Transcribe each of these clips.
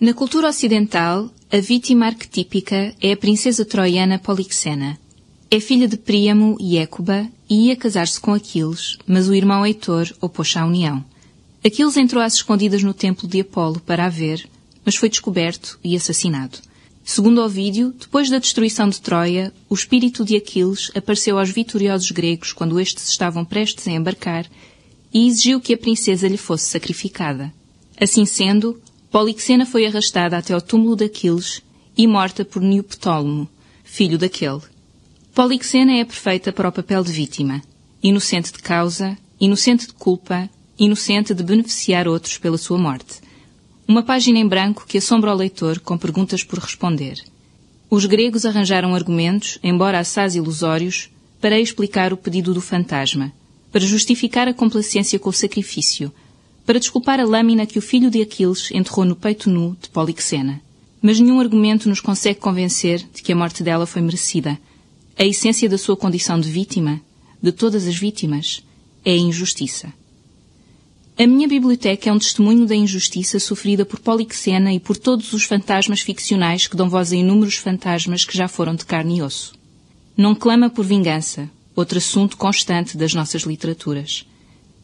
Na cultura ocidental, a vítima arquetípica é a princesa troiana Polixena. É filha de Príamo e Écuba e ia casar-se com Aquiles, mas o irmão Heitor opôs-se à união. Aquiles entrou às escondidas no templo de Apolo para a ver, mas foi descoberto e assassinado. Segundo Ovídio, depois da destruição de Troia, o espírito de Aquiles apareceu aos vitoriosos gregos quando estes estavam prestes a embarcar e exigiu que a princesa lhe fosse sacrificada. Assim sendo, Polixena foi arrastada até ao túmulo de Aquiles e morta por Neoptólemo, filho daquele. Polixena é perfeita para o papel de vítima, inocente de causa, inocente de culpa, inocente de beneficiar outros pela sua morte. Uma página em branco que assombra o leitor com perguntas por responder. Os gregos arranjaram argumentos, embora assaz ilusórios, para explicar o pedido do fantasma, para justificar a complacência com o sacrifício, para desculpar a lâmina que o filho de Aquiles enterrou no peito nu de Polixena. Mas nenhum argumento nos consegue convencer de que a morte dela foi merecida. A essência da sua condição de vítima, de todas as vítimas, é a injustiça. A minha biblioteca é um testemunho da injustiça sofrida por Polixena e por todos os fantasmas ficcionais que dão voz a inúmeros fantasmas que já foram de carne e osso. Não clama por vingança, outro assunto constante das nossas literaturas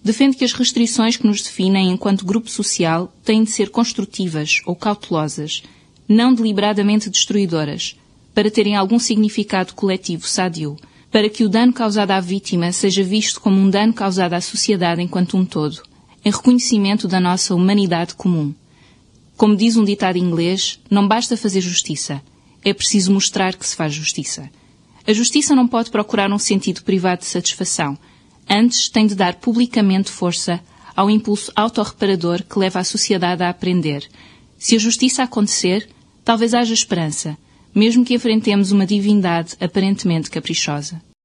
defende que as restrições que nos definem enquanto grupo social têm de ser construtivas ou cautelosas, não deliberadamente destruidoras, para terem algum significado coletivo sádio, para que o dano causado à vítima seja visto como um dano causado à sociedade enquanto um todo, em reconhecimento da nossa humanidade comum. Como diz um ditado inglês, não basta fazer justiça, é preciso mostrar que se faz justiça. A justiça não pode procurar um sentido privado de satisfação, Antes, tem de dar publicamente força ao impulso autorreparador que leva a sociedade a aprender. Se a justiça acontecer, talvez haja esperança, mesmo que enfrentemos uma divindade aparentemente caprichosa.